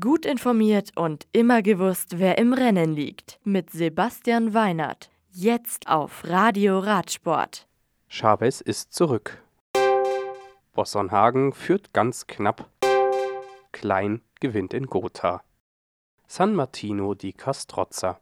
Gut informiert und immer gewusst, wer im Rennen liegt. Mit Sebastian Weinert. Jetzt auf Radio Radsport. Chavez ist zurück. Bossonhagen führt ganz knapp. Klein gewinnt in Gotha. San Martino di Castrozza.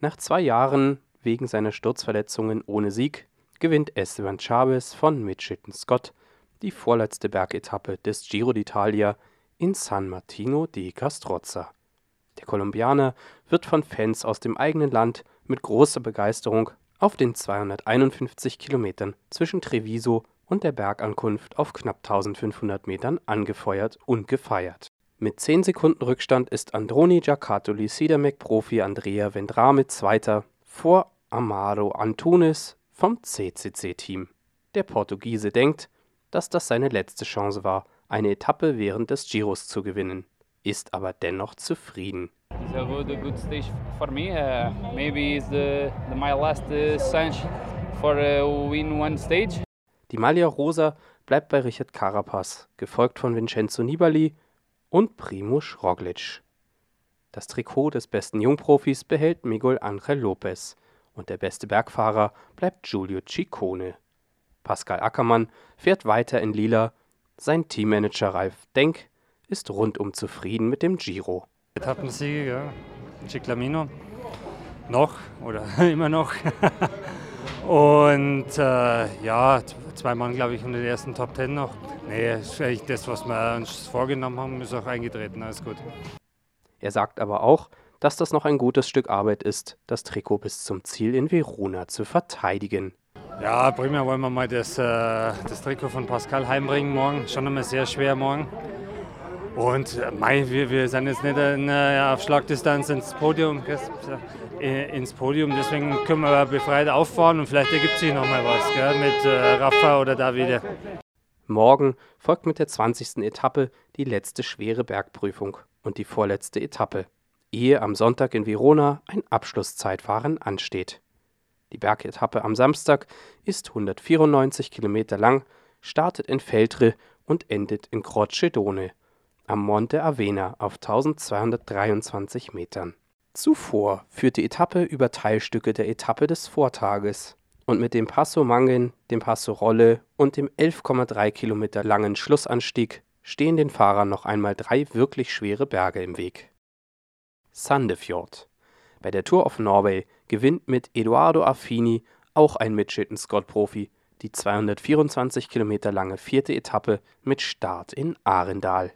Nach zwei Jahren wegen seiner Sturzverletzungen ohne Sieg gewinnt Esteban Chavez von Mitchelton Scott die vorletzte Bergetappe des Giro d'Italia in San Martino di Castrozza. Der Kolumbianer wird von Fans aus dem eigenen Land mit großer Begeisterung auf den 251 Kilometern zwischen Treviso und der Bergankunft auf knapp 1500 Metern angefeuert und gefeiert. Mit 10 Sekunden Rückstand ist Androni Giaccatoli Sidamek-Profi Andrea Vendrame Zweiter vor Amaro Antunes vom CCC-Team. Der Portugiese denkt, dass das seine letzte Chance war, eine Etappe während des Giros zu gewinnen, ist aber dennoch zufrieden. It's a good, good stage for me. Uh, maybe it's the, the, my last uh, chance for uh, win one stage. Die Maglia Rosa bleibt bei Richard Carapaz, gefolgt von Vincenzo Nibali und Primoz Roglic. Das Trikot des besten Jungprofis behält Miguel Angel Lopez und der beste Bergfahrer bleibt Giulio Ciccone. Pascal Ackermann fährt weiter in Lila sein Teammanager Ralf Denk ist rundum zufrieden mit dem Giro. Etappensiege, ja. Ciclamino. Noch oder immer noch. Und äh, ja, zwei Mann, glaube ich, unter den ersten Top Ten noch. Nee, ist eigentlich das, was wir uns vorgenommen haben, ist auch eingetreten. Alles gut. Er sagt aber auch, dass das noch ein gutes Stück Arbeit ist, das Trikot bis zum Ziel in Verona zu verteidigen. Ja, primär wollen wir mal das, äh, das Trikot von Pascal heimbringen morgen. Schon einmal sehr schwer morgen. Und äh, mei, wir, wir sind jetzt nicht in, äh, auf Schlagdistanz ins Podium, ins Podium. Deswegen können wir befreit auffahren und vielleicht ergibt sich noch mal was gell, mit äh, Rafa oder Davide. Morgen folgt mit der 20. Etappe die letzte schwere Bergprüfung und die vorletzte Etappe, ehe am Sonntag in Verona ein Abschlusszeitfahren ansteht. Die Bergetappe am Samstag ist 194 Kilometer lang, startet in Feltre und endet in Crocedone am Monte Avena auf 1223 Metern. Zuvor führt die Etappe über Teilstücke der Etappe des Vortages und mit dem Passo Mangen, dem Passo Rolle und dem 11,3 Kilometer langen Schlussanstieg stehen den Fahrern noch einmal drei wirklich schwere Berge im Weg. Sandefjord. Bei der Tour of Norway gewinnt mit Eduardo Affini, auch ein Mitchelton-Scott-Profi, die 224 Kilometer lange vierte Etappe mit Start in Arendal.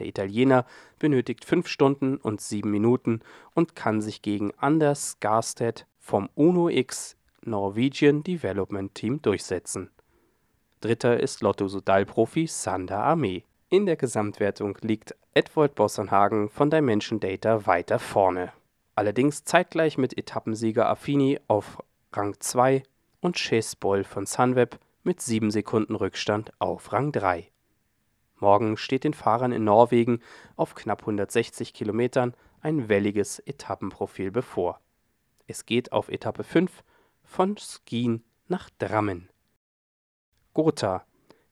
Der Italiener benötigt 5 Stunden und 7 Minuten und kann sich gegen Anders Skarstedt vom Uno X Norwegian Development Team durchsetzen. Dritter ist Lotto-Sodal-Profi Sander Armee. In der Gesamtwertung liegt Edward Bossonhagen von Dimension Data weiter vorne allerdings zeitgleich mit Etappensieger Affini auf Rang 2 und Chase Boll von Sunweb mit 7 Sekunden Rückstand auf Rang 3. Morgen steht den Fahrern in Norwegen auf knapp 160 Kilometern ein welliges Etappenprofil bevor. Es geht auf Etappe 5 von Skien nach Drammen. Gotha.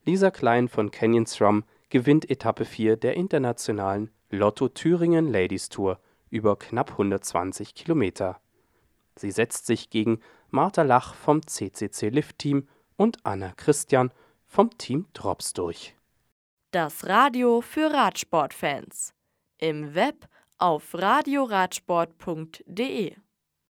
Lisa Klein von Canyon Strum gewinnt Etappe 4 der internationalen Lotto Thüringen Ladies Tour über knapp 120 Kilometer. Sie setzt sich gegen Martha Lach vom CCC Lift Team und Anna Christian vom Team Drops durch. Das Radio für Radsportfans. Im Web auf radioradsport.de